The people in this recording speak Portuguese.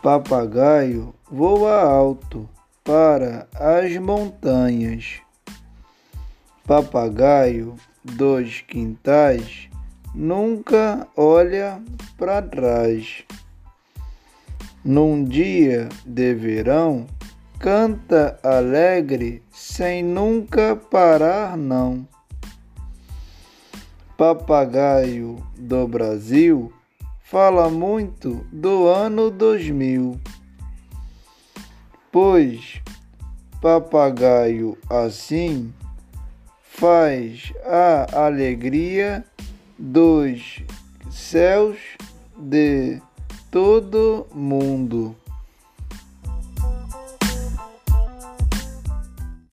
Papagaio voa alto para as montanhas. Papagaio dos quintais nunca olha para trás. Num dia de verão, canta alegre sem nunca parar, não. Papagaio do Brasil fala muito do ano 2000, pois papagaio assim faz a alegria dos céus de todo.